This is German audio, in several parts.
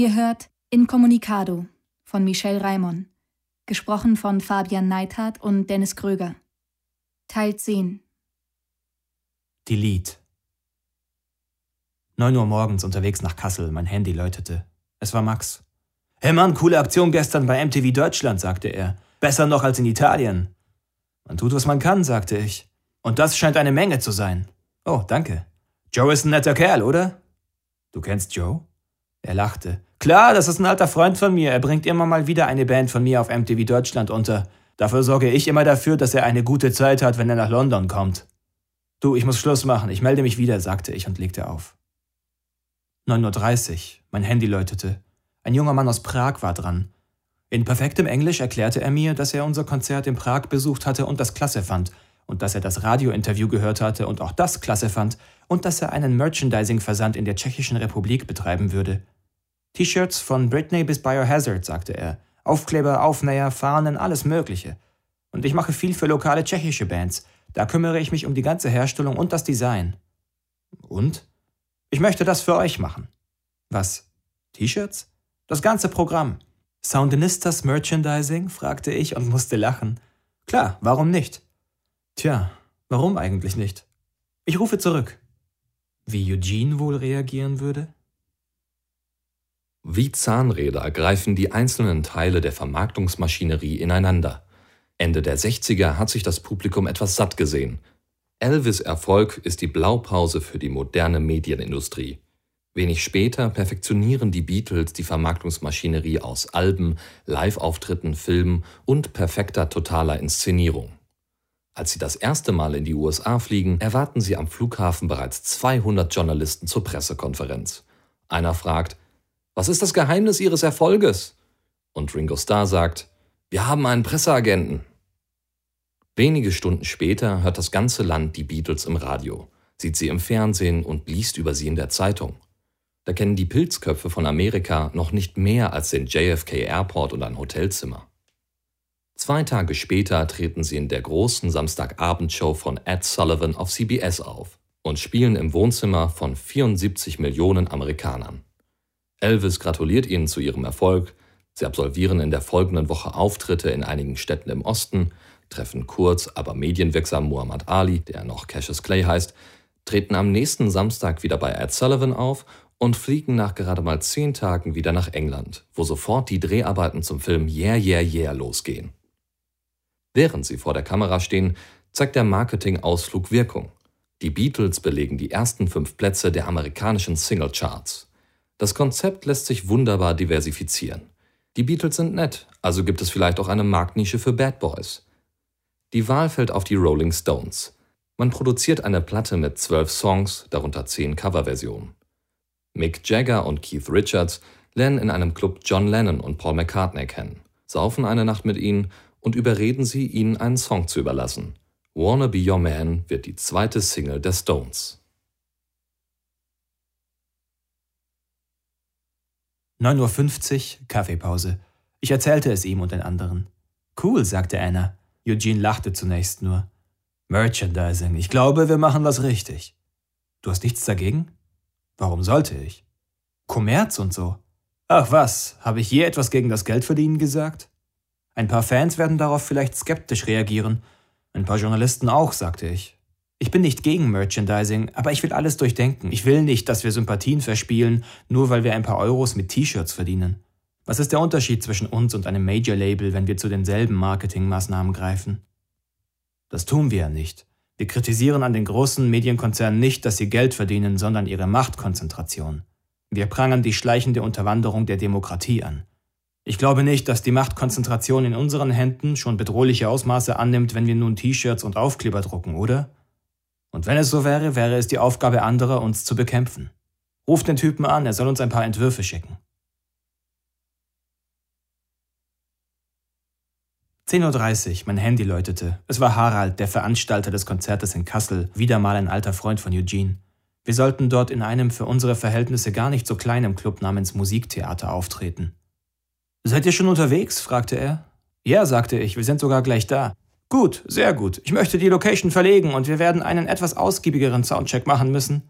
Ihr hört Incommunicado von Michel Raimon, gesprochen von Fabian Neithardt und Dennis Kröger. Teil 10 Delete 9 Uhr morgens unterwegs nach Kassel, mein Handy läutete. Es war Max. Hey Mann, coole Aktion gestern bei MTV Deutschland, sagte er. Besser noch als in Italien. Man tut, was man kann, sagte ich. Und das scheint eine Menge zu sein. Oh, danke. Joe ist ein netter Kerl, oder? Du kennst Joe? Er lachte. Klar, das ist ein alter Freund von mir. Er bringt immer mal wieder eine Band von mir auf MTV Deutschland unter. Dafür sorge ich immer dafür, dass er eine gute Zeit hat, wenn er nach London kommt. Du, ich muss Schluss machen. Ich melde mich wieder, sagte ich und legte auf. 9.30 Uhr. Mein Handy läutete. Ein junger Mann aus Prag war dran. In perfektem Englisch erklärte er mir, dass er unser Konzert in Prag besucht hatte und das klasse fand, und dass er das Radiointerview gehört hatte und auch das klasse fand, und dass er einen Merchandising-Versand in der Tschechischen Republik betreiben würde. T-Shirts von Britney bis Biohazard, sagte er. Aufkleber, Aufnäher, Fahnen, alles Mögliche. Und ich mache viel für lokale tschechische Bands. Da kümmere ich mich um die ganze Herstellung und das Design. Und? Ich möchte das für euch machen. Was? T-Shirts? Das ganze Programm. Soundinistas Merchandising? fragte ich und musste lachen. Klar, warum nicht? Tja, warum eigentlich nicht? Ich rufe zurück. Wie Eugene wohl reagieren würde? Wie Zahnräder greifen die einzelnen Teile der Vermarktungsmaschinerie ineinander. Ende der 60er hat sich das Publikum etwas satt gesehen. Elvis Erfolg ist die Blaupause für die moderne Medienindustrie. Wenig später perfektionieren die Beatles die Vermarktungsmaschinerie aus Alben, Live-Auftritten, Filmen und perfekter totaler Inszenierung. Als sie das erste Mal in die USA fliegen, erwarten sie am Flughafen bereits 200 Journalisten zur Pressekonferenz. Einer fragt, was ist das Geheimnis Ihres Erfolges? Und Ringo Starr sagt, wir haben einen Presseagenten. Wenige Stunden später hört das ganze Land die Beatles im Radio, sieht sie im Fernsehen und liest über sie in der Zeitung. Da kennen die Pilzköpfe von Amerika noch nicht mehr als den JFK Airport und ein Hotelzimmer. Zwei Tage später treten sie in der großen Samstagabendshow von Ed Sullivan auf CBS auf und spielen im Wohnzimmer von 74 Millionen Amerikanern. Elvis gratuliert ihnen zu ihrem Erfolg, sie absolvieren in der folgenden Woche Auftritte in einigen Städten im Osten, treffen kurz, aber medienwirksam Muhammad Ali, der noch Cassius Clay heißt, treten am nächsten Samstag wieder bei Ed Sullivan auf und fliegen nach gerade mal zehn Tagen wieder nach England, wo sofort die Dreharbeiten zum Film Yeah Yeah Yeah losgehen. Während sie vor der Kamera stehen, zeigt der Marketing-Ausflug Wirkung. Die Beatles belegen die ersten fünf Plätze der amerikanischen Single-Charts. Das Konzept lässt sich wunderbar diversifizieren. Die Beatles sind nett, also gibt es vielleicht auch eine Marktnische für Bad Boys. Die Wahl fällt auf die Rolling Stones. Man produziert eine Platte mit zwölf Songs, darunter zehn Coverversionen. Mick Jagger und Keith Richards lernen in einem Club John Lennon und Paul McCartney kennen, saufen eine Nacht mit ihnen und überreden sie, ihnen einen Song zu überlassen. Wanna Be Your Man wird die zweite Single der Stones. 9.50 Uhr, Kaffeepause. Ich erzählte es ihm und den anderen. Cool, sagte Anna. Eugene lachte zunächst nur. Merchandising, ich glaube, wir machen das richtig. Du hast nichts dagegen? Warum sollte ich? Kommerz und so. Ach was, habe ich je etwas gegen das Geldverdienen gesagt? Ein paar Fans werden darauf vielleicht skeptisch reagieren, ein paar Journalisten auch, sagte ich. Ich bin nicht gegen Merchandising, aber ich will alles durchdenken. Ich will nicht, dass wir Sympathien verspielen, nur weil wir ein paar Euros mit T-Shirts verdienen. Was ist der Unterschied zwischen uns und einem Major-Label, wenn wir zu denselben Marketingmaßnahmen greifen? Das tun wir ja nicht. Wir kritisieren an den großen Medienkonzernen nicht, dass sie Geld verdienen, sondern ihre Machtkonzentration. Wir prangern die schleichende Unterwanderung der Demokratie an. Ich glaube nicht, dass die Machtkonzentration in unseren Händen schon bedrohliche Ausmaße annimmt, wenn wir nun T-Shirts und Aufkleber drucken, oder? Und wenn es so wäre, wäre es die Aufgabe anderer, uns zu bekämpfen. Ruft den Typen an, er soll uns ein paar Entwürfe schicken. 10.30 Uhr, mein Handy läutete. Es war Harald, der Veranstalter des Konzertes in Kassel, wieder mal ein alter Freund von Eugene. Wir sollten dort in einem für unsere Verhältnisse gar nicht so kleinen Club namens Musiktheater auftreten. Seid ihr schon unterwegs? fragte er. Ja, sagte ich, wir sind sogar gleich da. Gut, sehr gut. Ich möchte die Location verlegen und wir werden einen etwas ausgiebigeren Soundcheck machen müssen.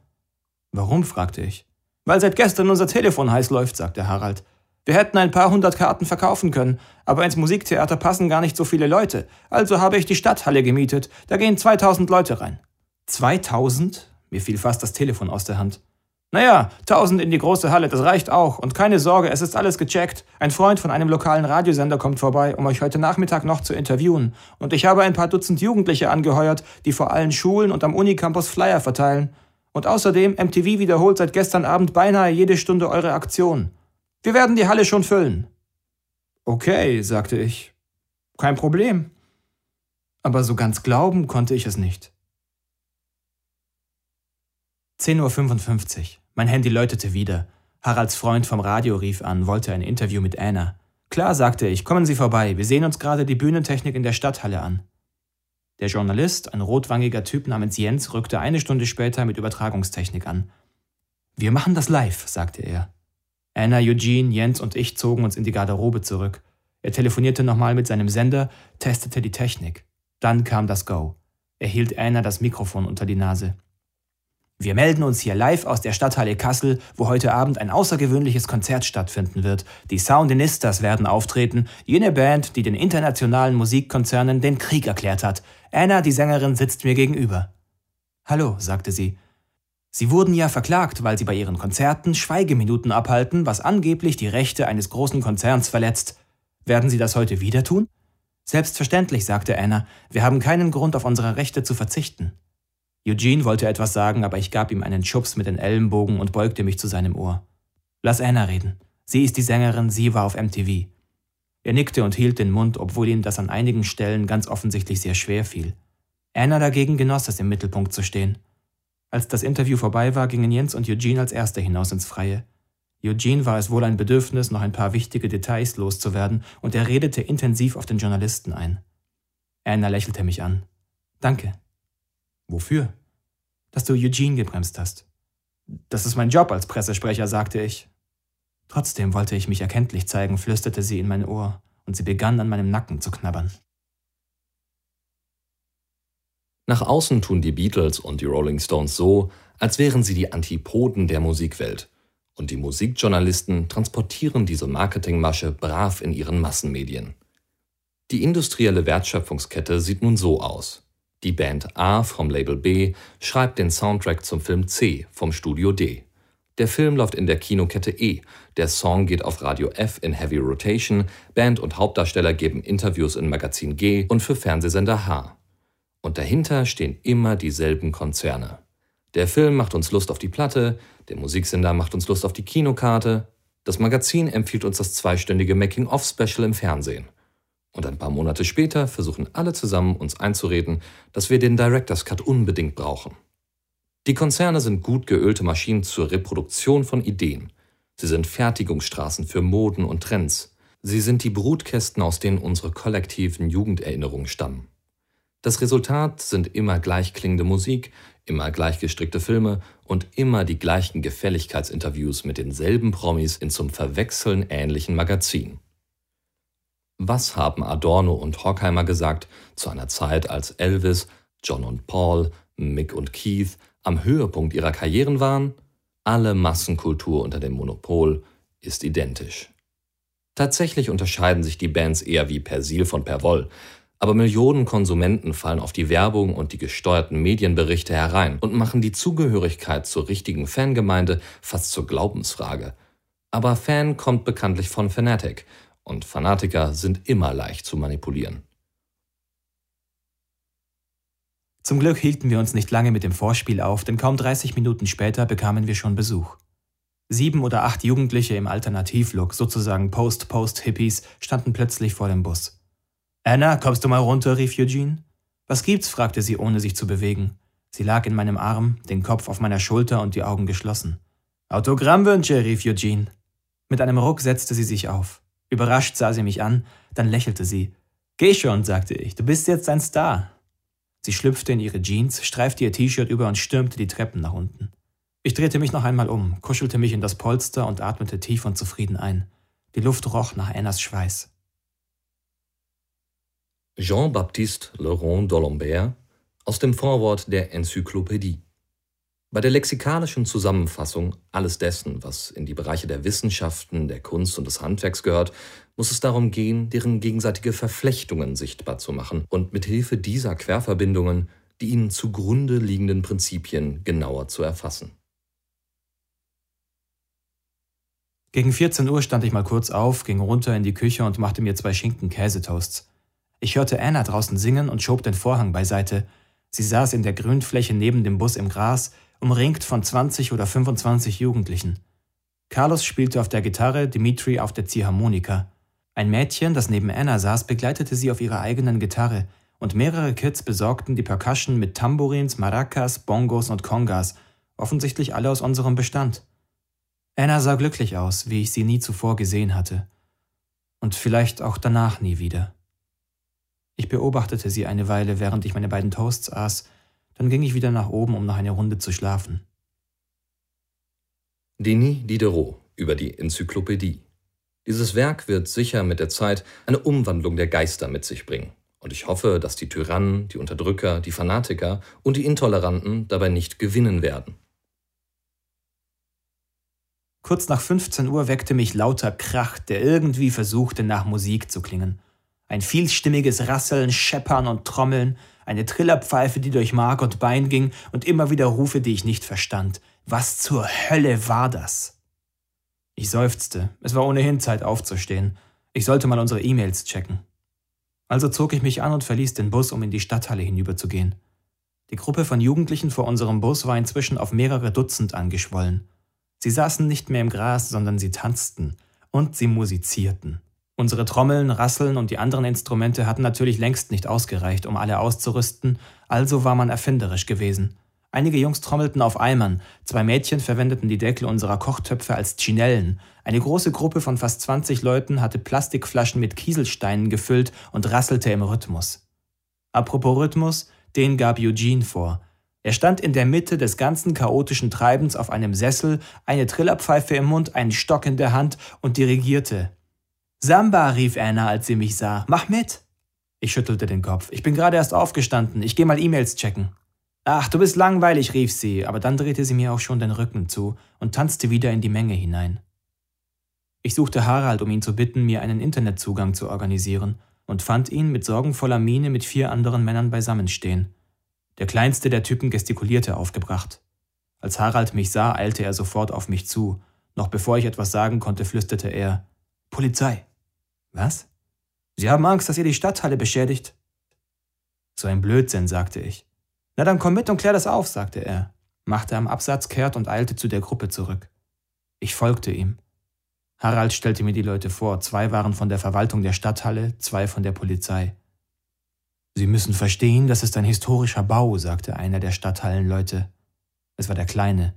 Warum? fragte ich. Weil seit gestern unser Telefon heiß läuft, sagte Harald. Wir hätten ein paar hundert Karten verkaufen können, aber ins Musiktheater passen gar nicht so viele Leute. Also habe ich die Stadthalle gemietet. Da gehen 2000 Leute rein. 2000? Mir fiel fast das Telefon aus der Hand. Naja, 1000 in die große Halle, das reicht auch. Und keine Sorge, es ist alles gecheckt. Ein Freund von einem lokalen Radiosender kommt vorbei, um euch heute Nachmittag noch zu interviewen. Und ich habe ein paar Dutzend Jugendliche angeheuert, die vor allen Schulen und am Unicampus Flyer verteilen. Und außerdem, MTV wiederholt seit gestern Abend beinahe jede Stunde eure Aktion. Wir werden die Halle schon füllen. Okay, sagte ich. Kein Problem. Aber so ganz glauben konnte ich es nicht. 10.55 Uhr. Mein Handy läutete wieder. Haralds Freund vom Radio rief an, wollte ein Interview mit Anna. Klar, sagte ich, kommen Sie vorbei, wir sehen uns gerade die Bühnentechnik in der Stadthalle an. Der Journalist, ein rotwangiger Typ namens Jens, rückte eine Stunde später mit Übertragungstechnik an. Wir machen das live, sagte er. Anna, Eugene, Jens und ich zogen uns in die Garderobe zurück. Er telefonierte nochmal mit seinem Sender, testete die Technik. Dann kam das Go. Er hielt Anna das Mikrofon unter die Nase. Wir melden uns hier live aus der Stadthalle Kassel, wo heute Abend ein außergewöhnliches Konzert stattfinden wird. Die Soundinistas werden auftreten, jene Band, die den internationalen Musikkonzernen den Krieg erklärt hat. Anna, die Sängerin, sitzt mir gegenüber. Hallo, sagte sie. Sie wurden ja verklagt, weil sie bei ihren Konzerten Schweigeminuten abhalten, was angeblich die Rechte eines großen Konzerns verletzt. Werden Sie das heute wieder tun? Selbstverständlich, sagte Anna. Wir haben keinen Grund, auf unsere Rechte zu verzichten. Eugene wollte etwas sagen, aber ich gab ihm einen Schubs mit den Ellenbogen und beugte mich zu seinem Ohr. Lass Anna reden. Sie ist die Sängerin, sie war auf MTV. Er nickte und hielt den Mund, obwohl ihm das an einigen Stellen ganz offensichtlich sehr schwer fiel. Anna dagegen genoss es, im Mittelpunkt zu stehen. Als das Interview vorbei war, gingen Jens und Eugene als Erster hinaus ins Freie. Eugene war es wohl ein Bedürfnis, noch ein paar wichtige Details loszuwerden, und er redete intensiv auf den Journalisten ein. Anna lächelte mich an. Danke, Wofür? Dass du Eugene gebremst hast. Das ist mein Job als Pressesprecher, sagte ich. Trotzdem wollte ich mich erkenntlich zeigen, flüsterte sie in mein Ohr, und sie begann an meinem Nacken zu knabbern. Nach außen tun die Beatles und die Rolling Stones so, als wären sie die Antipoden der Musikwelt. Und die Musikjournalisten transportieren diese Marketingmasche brav in ihren Massenmedien. Die industrielle Wertschöpfungskette sieht nun so aus. Die Band A vom Label B schreibt den Soundtrack zum Film C vom Studio D. Der Film läuft in der Kinokette E. Der Song geht auf Radio F in Heavy Rotation. Band und Hauptdarsteller geben Interviews in Magazin G und für Fernsehsender H. Und dahinter stehen immer dieselben Konzerne. Der Film macht uns Lust auf die Platte, der Musiksender macht uns Lust auf die Kinokarte, das Magazin empfiehlt uns das zweistündige Making-of-Special im Fernsehen. Und ein paar Monate später versuchen alle zusammen uns einzureden, dass wir den Director's Cut unbedingt brauchen. Die Konzerne sind gut geölte Maschinen zur Reproduktion von Ideen. Sie sind Fertigungsstraßen für Moden und Trends. Sie sind die Brutkästen, aus denen unsere kollektiven Jugenderinnerungen stammen. Das Resultat sind immer gleichklingende Musik, immer gleichgestrickte Filme und immer die gleichen Gefälligkeitsinterviews mit denselben Promis in zum Verwechseln ähnlichen Magazinen. Was haben Adorno und Horkheimer gesagt zu einer Zeit, als Elvis, John und Paul, Mick und Keith am Höhepunkt ihrer Karrieren waren? Alle Massenkultur unter dem Monopol ist identisch. Tatsächlich unterscheiden sich die Bands eher wie Persil von Perwoll, aber Millionen Konsumenten fallen auf die Werbung und die gesteuerten Medienberichte herein und machen die Zugehörigkeit zur richtigen Fangemeinde fast zur Glaubensfrage. Aber Fan kommt bekanntlich von Fanatic und Fanatiker sind immer leicht zu manipulieren. Zum Glück hielten wir uns nicht lange mit dem Vorspiel auf, denn kaum 30 Minuten später bekamen wir schon Besuch. Sieben oder acht Jugendliche im Alternativlook, sozusagen Post-Post-Hippies, standen plötzlich vor dem Bus. Anna, kommst du mal runter? rief Eugene. Was gibt's? fragte sie, ohne sich zu bewegen. Sie lag in meinem Arm, den Kopf auf meiner Schulter und die Augen geschlossen. Autogrammwünsche, rief Eugene. Mit einem Ruck setzte sie sich auf. Überrascht sah sie mich an, dann lächelte sie. Geh schon, sagte ich, du bist jetzt ein Star. Sie schlüpfte in ihre Jeans, streifte ihr T-Shirt über und stürmte die Treppen nach unten. Ich drehte mich noch einmal um, kuschelte mich in das Polster und atmete tief und zufrieden ein. Die Luft roch nach Annas Schweiß. Jean-Baptiste Laurent d'Alembert aus dem Vorwort der Enzyklopädie. Bei der lexikalischen Zusammenfassung alles dessen, was in die Bereiche der Wissenschaften, der Kunst und des Handwerks gehört, muss es darum gehen, deren gegenseitige Verflechtungen sichtbar zu machen und mit Hilfe dieser Querverbindungen die ihnen zugrunde liegenden Prinzipien genauer zu erfassen. Gegen 14 Uhr stand ich mal kurz auf, ging runter in die Küche und machte mir zwei Schinken-Käsetoasts. Ich hörte Anna draußen singen und schob den Vorhang beiseite. Sie saß in der Grünfläche neben dem Bus im Gras, umringt von 20 oder 25 Jugendlichen. Carlos spielte auf der Gitarre, Dimitri auf der Ziehharmonika. Ein Mädchen, das neben Anna saß, begleitete sie auf ihrer eigenen Gitarre, und mehrere Kids besorgten die Percussion mit Tambourins, Maracas, Bongos und Congas, offensichtlich alle aus unserem Bestand. Anna sah glücklich aus, wie ich sie nie zuvor gesehen hatte. Und vielleicht auch danach nie wieder. Ich beobachtete sie eine Weile, während ich meine beiden Toasts aß, dann ging ich wieder nach oben, um noch eine Runde zu schlafen. Denis Diderot über die Enzyklopädie. Dieses Werk wird sicher mit der Zeit eine Umwandlung der Geister mit sich bringen. Und ich hoffe, dass die Tyrannen, die Unterdrücker, die Fanatiker und die Intoleranten dabei nicht gewinnen werden. Kurz nach 15 Uhr weckte mich lauter Krach, der irgendwie versuchte, nach Musik zu klingen. Ein vielstimmiges Rasseln, Scheppern und Trommeln, eine Trillerpfeife, die durch Mark und Bein ging, und immer wieder Rufe, die ich nicht verstand. Was zur Hölle war das? Ich seufzte. Es war ohnehin Zeit aufzustehen. Ich sollte mal unsere E-Mails checken. Also zog ich mich an und verließ den Bus, um in die Stadthalle hinüberzugehen. Die Gruppe von Jugendlichen vor unserem Bus war inzwischen auf mehrere Dutzend angeschwollen. Sie saßen nicht mehr im Gras, sondern sie tanzten und sie musizierten. Unsere Trommeln, Rasseln und die anderen Instrumente hatten natürlich längst nicht ausgereicht, um alle auszurüsten, also war man erfinderisch gewesen. Einige Jungs trommelten auf Eimern, zwei Mädchen verwendeten die Deckel unserer Kochtöpfe als Chinellen, eine große Gruppe von fast 20 Leuten hatte Plastikflaschen mit Kieselsteinen gefüllt und rasselte im Rhythmus. Apropos Rhythmus, den gab Eugene vor. Er stand in der Mitte des ganzen chaotischen Treibens auf einem Sessel, eine Trillerpfeife im Mund, einen Stock in der Hand und dirigierte. Samba, rief Anna, als sie mich sah. Mach mit! Ich schüttelte den Kopf. Ich bin gerade erst aufgestanden. Ich gehe mal E-Mails checken. Ach, du bist langweilig, rief sie, aber dann drehte sie mir auch schon den Rücken zu und tanzte wieder in die Menge hinein. Ich suchte Harald, um ihn zu bitten, mir einen Internetzugang zu organisieren, und fand ihn mit sorgenvoller Miene mit vier anderen Männern beisammenstehen. Der kleinste der Typen gestikulierte aufgebracht. Als Harald mich sah, eilte er sofort auf mich zu. Noch bevor ich etwas sagen konnte, flüsterte er Polizei. Was? Sie haben Angst, dass ihr die Stadthalle beschädigt? So ein Blödsinn, sagte ich. Na dann komm mit und klär das auf, sagte er, machte am Absatz kehrt und eilte zu der Gruppe zurück. Ich folgte ihm. Harald stellte mir die Leute vor, zwei waren von der Verwaltung der Stadthalle, zwei von der Polizei. Sie müssen verstehen, das ist ein historischer Bau, sagte einer der Stadthallenleute. Es war der Kleine.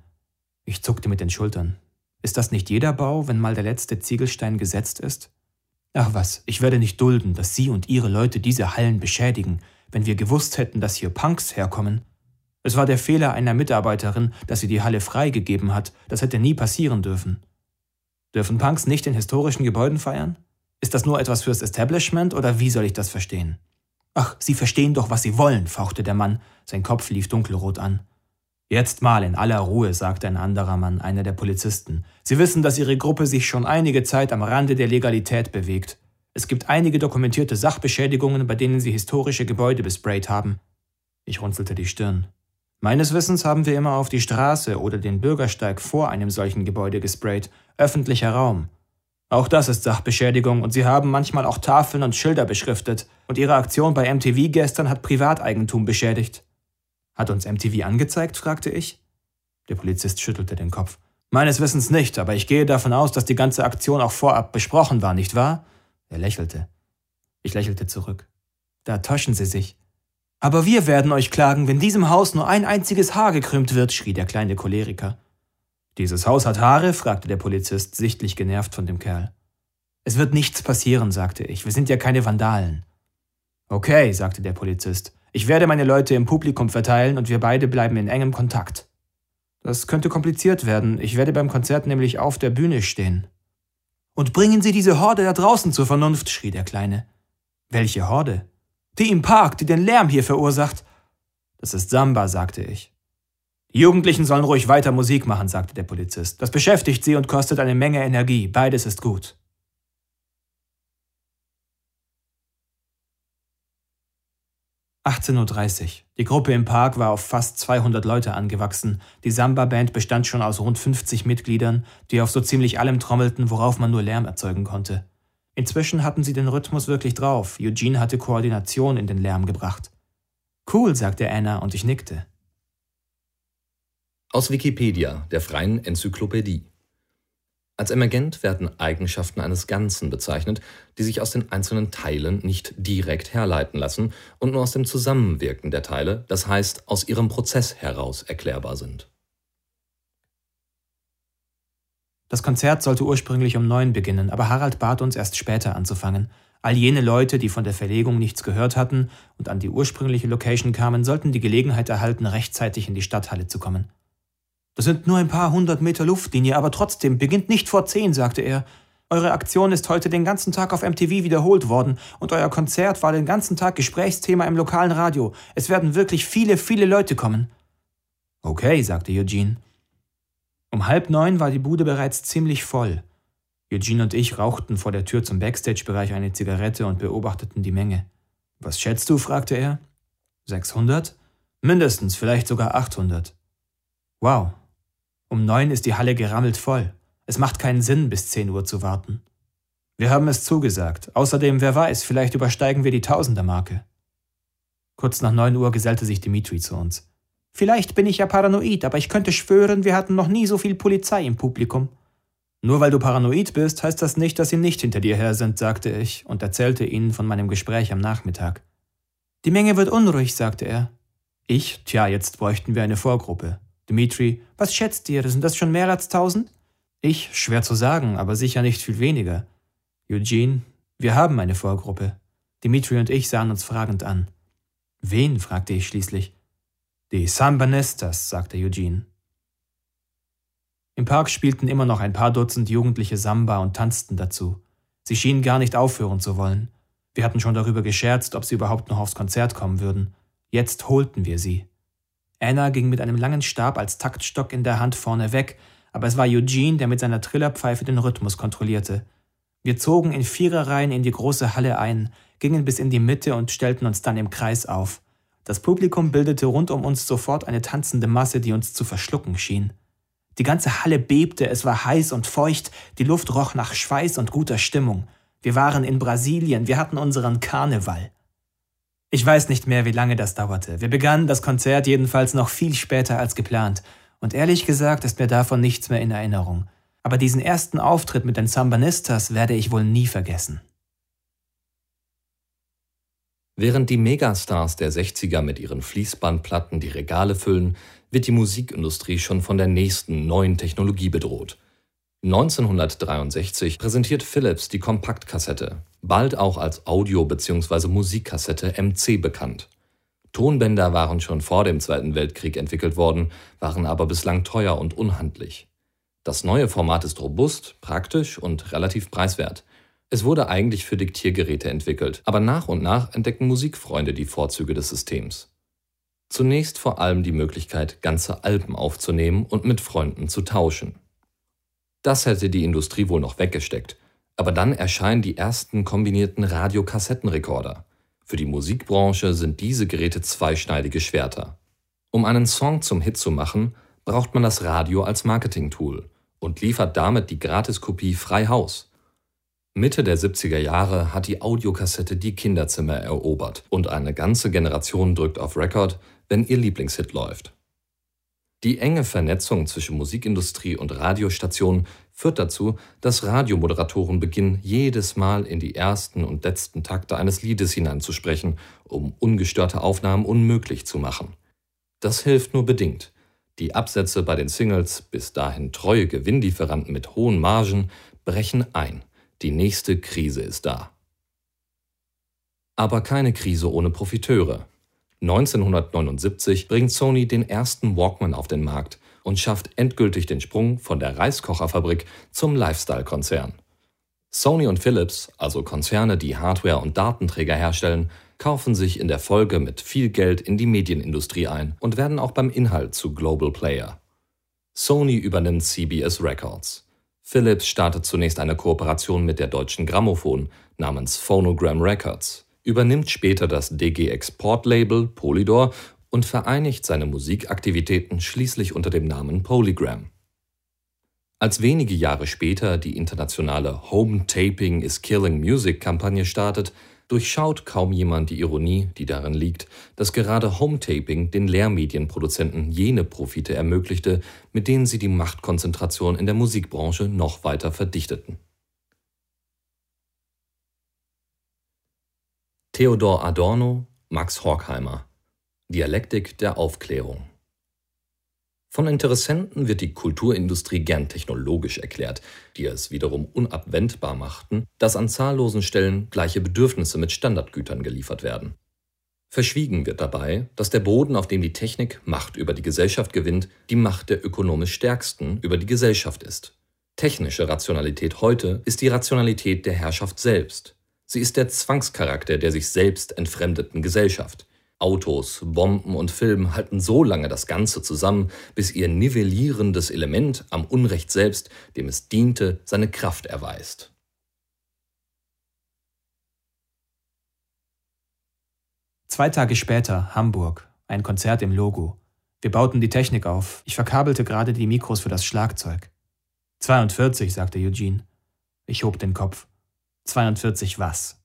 Ich zuckte mit den Schultern. Ist das nicht jeder Bau, wenn mal der letzte Ziegelstein gesetzt ist? Ach was, ich werde nicht dulden, dass Sie und Ihre Leute diese Hallen beschädigen, wenn wir gewusst hätten, dass hier Punks herkommen. Es war der Fehler einer Mitarbeiterin, dass sie die Halle freigegeben hat, das hätte nie passieren dürfen. Dürfen Punks nicht in historischen Gebäuden feiern? Ist das nur etwas fürs Establishment oder wie soll ich das verstehen? Ach, Sie verstehen doch, was Sie wollen, fauchte der Mann. Sein Kopf lief dunkelrot an. Jetzt mal in aller Ruhe, sagte ein anderer Mann, einer der Polizisten. Sie wissen, dass Ihre Gruppe sich schon einige Zeit am Rande der Legalität bewegt. Es gibt einige dokumentierte Sachbeschädigungen, bei denen Sie historische Gebäude besprayt haben. Ich runzelte die Stirn. Meines Wissens haben wir immer auf die Straße oder den Bürgersteig vor einem solchen Gebäude gesprayt, öffentlicher Raum. Auch das ist Sachbeschädigung und sie haben manchmal auch Tafeln und Schilder beschriftet und ihre Aktion bei MTV gestern hat Privateigentum beschädigt. Hat uns MTV angezeigt? fragte ich. Der Polizist schüttelte den Kopf. Meines Wissens nicht, aber ich gehe davon aus, dass die ganze Aktion auch vorab besprochen war, nicht wahr? Er lächelte. Ich lächelte zurück. Da täuschen Sie sich. Aber wir werden euch klagen, wenn diesem Haus nur ein einziges Haar gekrümmt wird, schrie der kleine Choleriker. Dieses Haus hat Haare? fragte der Polizist, sichtlich genervt von dem Kerl. Es wird nichts passieren, sagte ich. Wir sind ja keine Vandalen. Okay, sagte der Polizist. Ich werde meine Leute im Publikum verteilen und wir beide bleiben in engem Kontakt. Das könnte kompliziert werden. Ich werde beim Konzert nämlich auf der Bühne stehen. Und bringen Sie diese Horde da draußen zur Vernunft, schrie der Kleine. Welche Horde? Die im Park, die den Lärm hier verursacht. Das ist Samba, sagte ich. Die Jugendlichen sollen ruhig weiter Musik machen, sagte der Polizist. Das beschäftigt sie und kostet eine Menge Energie. Beides ist gut. 18.30 Uhr. Die Gruppe im Park war auf fast 200 Leute angewachsen. Die Samba-Band bestand schon aus rund 50 Mitgliedern, die auf so ziemlich allem trommelten, worauf man nur Lärm erzeugen konnte. Inzwischen hatten sie den Rhythmus wirklich drauf. Eugene hatte Koordination in den Lärm gebracht. Cool, sagte Anna und ich nickte. Aus Wikipedia, der freien Enzyklopädie. Als emergent werden Eigenschaften eines Ganzen bezeichnet, die sich aus den einzelnen Teilen nicht direkt herleiten lassen und nur aus dem Zusammenwirken der Teile, das heißt aus ihrem Prozess heraus erklärbar sind. Das Konzert sollte ursprünglich um neun beginnen, aber Harald bat uns erst später anzufangen. All jene Leute, die von der Verlegung nichts gehört hatten und an die ursprüngliche Location kamen, sollten die Gelegenheit erhalten, rechtzeitig in die Stadthalle zu kommen. Das sind nur ein paar hundert Meter Luftlinie, aber trotzdem, beginnt nicht vor zehn, sagte er. Eure Aktion ist heute den ganzen Tag auf MTV wiederholt worden und euer Konzert war den ganzen Tag Gesprächsthema im lokalen Radio. Es werden wirklich viele, viele Leute kommen. Okay, sagte Eugene. Um halb neun war die Bude bereits ziemlich voll. Eugene und ich rauchten vor der Tür zum Backstage-Bereich eine Zigarette und beobachteten die Menge. Was schätzt du? fragte er. 600? Mindestens, vielleicht sogar 800. Wow, um neun ist die Halle gerammelt voll. Es macht keinen Sinn, bis zehn Uhr zu warten. Wir haben es zugesagt. Außerdem, wer weiß, vielleicht übersteigen wir die Tausendermarke. Kurz nach neun Uhr gesellte sich Dimitri zu uns. Vielleicht bin ich ja paranoid, aber ich könnte schwören, wir hatten noch nie so viel Polizei im Publikum. Nur weil du paranoid bist, heißt das nicht, dass sie nicht hinter dir her sind, sagte ich und erzählte ihnen von meinem Gespräch am Nachmittag. Die Menge wird unruhig, sagte er. Ich, tja, jetzt bräuchten wir eine Vorgruppe. Dimitri, was schätzt ihr? Sind das schon mehr als tausend? Ich, schwer zu sagen, aber sicher nicht viel weniger. Eugene, wir haben eine Vorgruppe. Dimitri und ich sahen uns fragend an. Wen? fragte ich schließlich. Die Sambanistas, sagte Eugene. Im Park spielten immer noch ein paar Dutzend Jugendliche Samba und tanzten dazu. Sie schienen gar nicht aufhören zu wollen. Wir hatten schon darüber gescherzt, ob sie überhaupt noch aufs Konzert kommen würden. Jetzt holten wir sie. Anna ging mit einem langen Stab als Taktstock in der Hand vorne weg, aber es war Eugene, der mit seiner Trillerpfeife den Rhythmus kontrollierte. Wir zogen in Viererreihen in die große Halle ein, gingen bis in die Mitte und stellten uns dann im Kreis auf. Das Publikum bildete rund um uns sofort eine tanzende Masse, die uns zu verschlucken schien. Die ganze Halle bebte, es war heiß und feucht, die Luft roch nach Schweiß und guter Stimmung. Wir waren in Brasilien, wir hatten unseren Karneval. Ich weiß nicht mehr, wie lange das dauerte. Wir begannen das Konzert jedenfalls noch viel später als geplant. Und ehrlich gesagt ist mir davon nichts mehr in Erinnerung. Aber diesen ersten Auftritt mit den Sambanistas werde ich wohl nie vergessen. Während die Megastars der 60er mit ihren Fließbandplatten die Regale füllen, wird die Musikindustrie schon von der nächsten neuen Technologie bedroht. 1963 präsentiert Philips die Kompaktkassette, bald auch als Audio- bzw. Musikkassette MC bekannt. Tonbänder waren schon vor dem Zweiten Weltkrieg entwickelt worden, waren aber bislang teuer und unhandlich. Das neue Format ist robust, praktisch und relativ preiswert. Es wurde eigentlich für Diktiergeräte entwickelt, aber nach und nach entdecken Musikfreunde die Vorzüge des Systems. Zunächst vor allem die Möglichkeit, ganze Alben aufzunehmen und mit Freunden zu tauschen. Das hätte die Industrie wohl noch weggesteckt. Aber dann erscheinen die ersten kombinierten Radiokassettenrekorder. Für die Musikbranche sind diese Geräte zweischneidige Schwerter. Um einen Song zum Hit zu machen, braucht man das Radio als Marketingtool und liefert damit die Gratiskopie frei Haus. Mitte der 70er Jahre hat die Audiokassette die Kinderzimmer erobert und eine ganze Generation drückt auf Record, wenn ihr Lieblingshit läuft. Die enge Vernetzung zwischen Musikindustrie und Radiostationen führt dazu, dass Radiomoderatoren beginnen, jedes Mal in die ersten und letzten Takte eines Liedes hineinzusprechen, um ungestörte Aufnahmen unmöglich zu machen. Das hilft nur bedingt. Die Absätze bei den Singles, bis dahin treue Gewinnlieferanten mit hohen Margen, brechen ein. Die nächste Krise ist da. Aber keine Krise ohne Profiteure. 1979 bringt Sony den ersten Walkman auf den Markt und schafft endgültig den Sprung von der Reiskocherfabrik zum Lifestyle-Konzern. Sony und Philips, also Konzerne, die Hardware und Datenträger herstellen, kaufen sich in der Folge mit viel Geld in die Medienindustrie ein und werden auch beim Inhalt zu Global Player. Sony übernimmt CBS Records. Philips startet zunächst eine Kooperation mit der deutschen Grammophon namens Phonogram Records, übernimmt später das DG Export Label Polydor und vereinigt seine Musikaktivitäten schließlich unter dem Namen Polygram. Als wenige Jahre später die internationale Home Taping is Killing Music Kampagne startet, durchschaut kaum jemand die Ironie, die darin liegt, dass gerade Home-Taping den Lehrmedienproduzenten jene Profite ermöglichte, mit denen sie die Machtkonzentration in der Musikbranche noch weiter verdichteten. Theodor Adorno, Max Horkheimer Dialektik der Aufklärung von Interessenten wird die Kulturindustrie gern technologisch erklärt, die es wiederum unabwendbar machten, dass an zahllosen Stellen gleiche Bedürfnisse mit Standardgütern geliefert werden. Verschwiegen wird dabei, dass der Boden, auf dem die Technik Macht über die Gesellschaft gewinnt, die Macht der ökonomisch Stärksten über die Gesellschaft ist. Technische Rationalität heute ist die Rationalität der Herrschaft selbst. Sie ist der Zwangscharakter der sich selbst entfremdeten Gesellschaft. Autos, Bomben und Film halten so lange das Ganze zusammen, bis ihr nivellierendes Element am Unrecht selbst, dem es diente, seine Kraft erweist. Zwei Tage später, Hamburg, ein Konzert im Logo. Wir bauten die Technik auf. Ich verkabelte gerade die Mikros für das Schlagzeug. 42, sagte Eugene. Ich hob den Kopf. 42 was?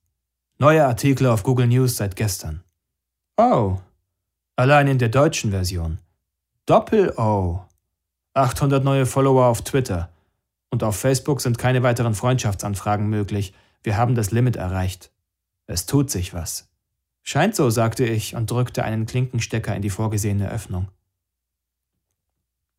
Neue Artikel auf Google News seit gestern. Oh. Allein in der deutschen Version. Doppel-O. 800 neue Follower auf Twitter. Und auf Facebook sind keine weiteren Freundschaftsanfragen möglich. Wir haben das Limit erreicht. Es tut sich was. Scheint so, sagte ich und drückte einen Klinkenstecker in die vorgesehene Öffnung.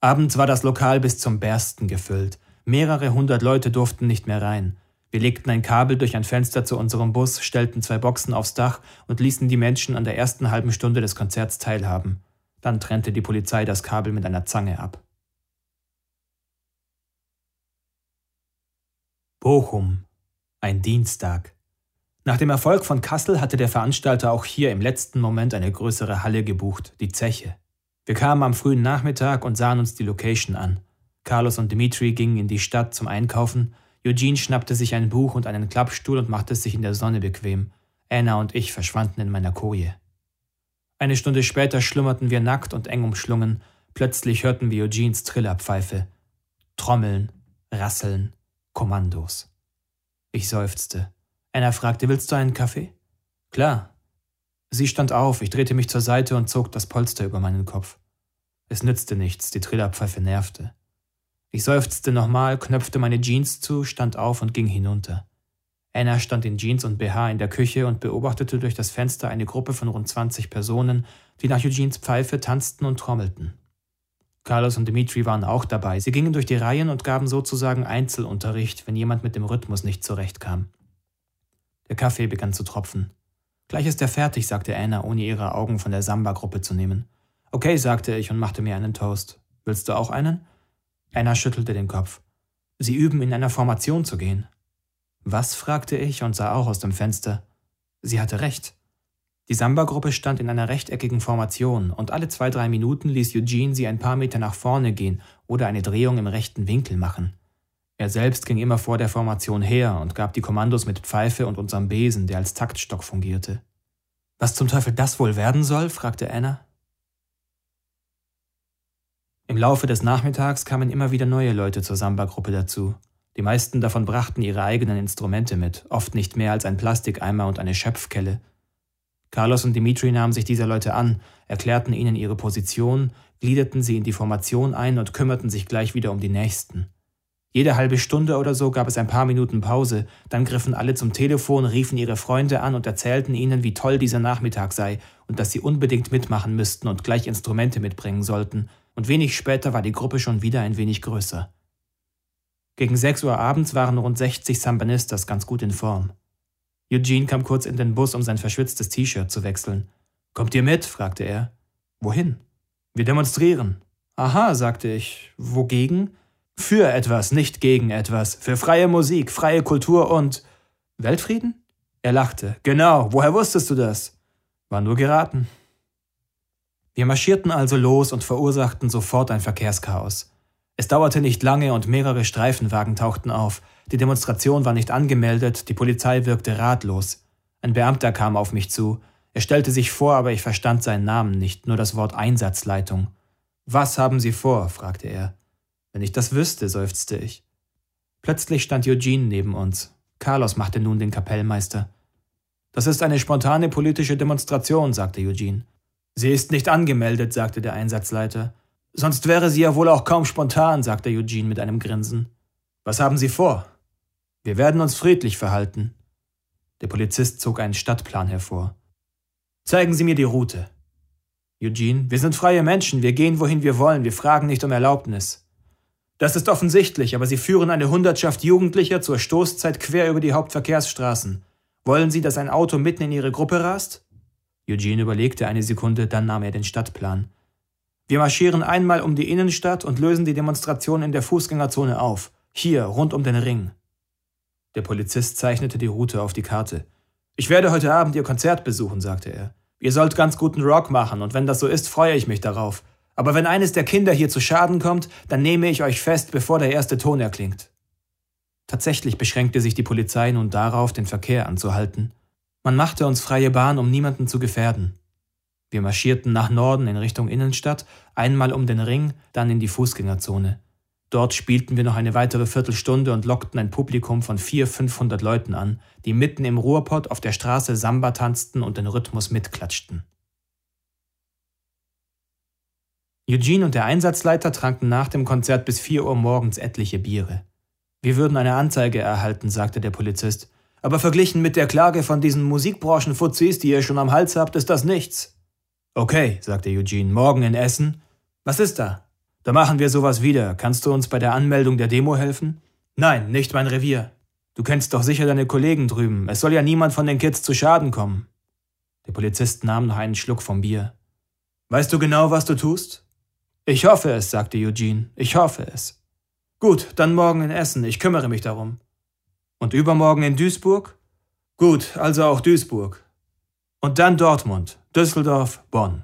Abends war das Lokal bis zum Bersten gefüllt. Mehrere hundert Leute durften nicht mehr rein. Wir legten ein Kabel durch ein Fenster zu unserem Bus, stellten zwei Boxen aufs Dach und ließen die Menschen an der ersten halben Stunde des Konzerts teilhaben. Dann trennte die Polizei das Kabel mit einer Zange ab. Bochum. Ein Dienstag. Nach dem Erfolg von Kassel hatte der Veranstalter auch hier im letzten Moment eine größere Halle gebucht, die Zeche. Wir kamen am frühen Nachmittag und sahen uns die Location an. Carlos und Dimitri gingen in die Stadt zum Einkaufen Eugene schnappte sich ein Buch und einen Klappstuhl und machte es sich in der Sonne bequem. Anna und ich verschwanden in meiner Koje. Eine Stunde später schlummerten wir nackt und eng umschlungen. Plötzlich hörten wir Eugenes Trillerpfeife. Trommeln, Rasseln, Kommandos. Ich seufzte. Anna fragte, willst du einen Kaffee? Klar. Sie stand auf, ich drehte mich zur Seite und zog das Polster über meinen Kopf. Es nützte nichts, die Trillerpfeife nervte. Ich seufzte nochmal, knöpfte meine Jeans zu, stand auf und ging hinunter. Anna stand in Jeans und BH in der Küche und beobachtete durch das Fenster eine Gruppe von rund 20 Personen, die nach Eugenes Pfeife tanzten und trommelten. Carlos und Dimitri waren auch dabei. Sie gingen durch die Reihen und gaben sozusagen Einzelunterricht, wenn jemand mit dem Rhythmus nicht zurechtkam. Der Kaffee begann zu tropfen. Gleich ist er fertig, sagte Anna, ohne ihre Augen von der Samba-Gruppe zu nehmen. Okay, sagte ich und machte mir einen Toast. Willst du auch einen? Anna schüttelte den Kopf. Sie üben, in einer Formation zu gehen. Was? fragte ich und sah auch aus dem Fenster. Sie hatte recht. Die Samba-Gruppe stand in einer rechteckigen Formation und alle zwei, drei Minuten ließ Eugene sie ein paar Meter nach vorne gehen oder eine Drehung im rechten Winkel machen. Er selbst ging immer vor der Formation her und gab die Kommandos mit Pfeife und unserem Besen, der als Taktstock fungierte. Was zum Teufel das wohl werden soll? fragte Anna. Im Laufe des Nachmittags kamen immer wieder neue Leute zur Samba-Gruppe dazu. Die meisten davon brachten ihre eigenen Instrumente mit, oft nicht mehr als ein Plastikeimer und eine Schöpfkelle. Carlos und Dimitri nahmen sich dieser Leute an, erklärten ihnen ihre Position, gliederten sie in die Formation ein und kümmerten sich gleich wieder um die nächsten. Jede halbe Stunde oder so gab es ein paar Minuten Pause, dann griffen alle zum Telefon, riefen ihre Freunde an und erzählten ihnen, wie toll dieser Nachmittag sei und dass sie unbedingt mitmachen müssten und gleich Instrumente mitbringen sollten, und wenig später war die Gruppe schon wieder ein wenig größer. Gegen sechs Uhr abends waren rund 60 Sambanistas ganz gut in Form. Eugene kam kurz in den Bus, um sein verschwitztes T-Shirt zu wechseln. Kommt ihr mit? fragte er. Wohin? Wir demonstrieren. Aha, sagte ich. Wogegen? Für etwas, nicht gegen etwas. Für freie Musik, freie Kultur und Weltfrieden? Er lachte. Genau, woher wusstest du das? War nur geraten. Wir marschierten also los und verursachten sofort ein Verkehrschaos. Es dauerte nicht lange und mehrere Streifenwagen tauchten auf. Die Demonstration war nicht angemeldet, die Polizei wirkte ratlos. Ein Beamter kam auf mich zu. Er stellte sich vor, aber ich verstand seinen Namen nicht, nur das Wort Einsatzleitung. Was haben Sie vor? fragte er. Wenn ich das wüsste, seufzte ich. Plötzlich stand Eugene neben uns. Carlos machte nun den Kapellmeister. Das ist eine spontane politische Demonstration, sagte Eugene. Sie ist nicht angemeldet, sagte der Einsatzleiter. Sonst wäre sie ja wohl auch kaum spontan, sagte Eugene mit einem Grinsen. Was haben Sie vor? Wir werden uns friedlich verhalten. Der Polizist zog einen Stadtplan hervor. Zeigen Sie mir die Route. Eugene, wir sind freie Menschen, wir gehen, wohin wir wollen, wir fragen nicht um Erlaubnis. Das ist offensichtlich, aber Sie führen eine Hundertschaft Jugendlicher zur Stoßzeit quer über die Hauptverkehrsstraßen. Wollen Sie, dass ein Auto mitten in Ihre Gruppe rast? Eugene überlegte eine Sekunde, dann nahm er den Stadtplan. Wir marschieren einmal um die Innenstadt und lösen die Demonstration in der Fußgängerzone auf. Hier, rund um den Ring. Der Polizist zeichnete die Route auf die Karte. Ich werde heute Abend Ihr Konzert besuchen, sagte er. Ihr sollt ganz guten Rock machen, und wenn das so ist, freue ich mich darauf. Aber wenn eines der Kinder hier zu Schaden kommt, dann nehme ich euch fest, bevor der erste Ton erklingt. Tatsächlich beschränkte sich die Polizei nun darauf, den Verkehr anzuhalten. Man machte uns freie Bahn, um niemanden zu gefährden. Wir marschierten nach Norden in Richtung Innenstadt, einmal um den Ring, dann in die Fußgängerzone. Dort spielten wir noch eine weitere Viertelstunde und lockten ein Publikum von vier, fünfhundert Leuten an, die mitten im Ruhrpott auf der Straße Samba tanzten und den Rhythmus mitklatschten. Eugene und der Einsatzleiter tranken nach dem Konzert bis vier Uhr morgens etliche Biere. Wir würden eine Anzeige erhalten, sagte der Polizist. Aber verglichen mit der Klage von diesen Musikbranchenfuzis, die ihr schon am Hals habt, ist das nichts. Okay, sagte Eugene, morgen in Essen. Was ist da? Da machen wir sowas wieder. Kannst du uns bei der Anmeldung der Demo helfen? Nein, nicht mein Revier. Du kennst doch sicher deine Kollegen drüben. Es soll ja niemand von den Kids zu Schaden kommen. Der Polizist nahm noch einen Schluck vom Bier. Weißt du genau, was du tust? Ich hoffe es, sagte Eugene. Ich hoffe es. Gut, dann morgen in Essen. Ich kümmere mich darum. Und übermorgen in Duisburg? Gut, also auch Duisburg. Und dann Dortmund, Düsseldorf, Bonn.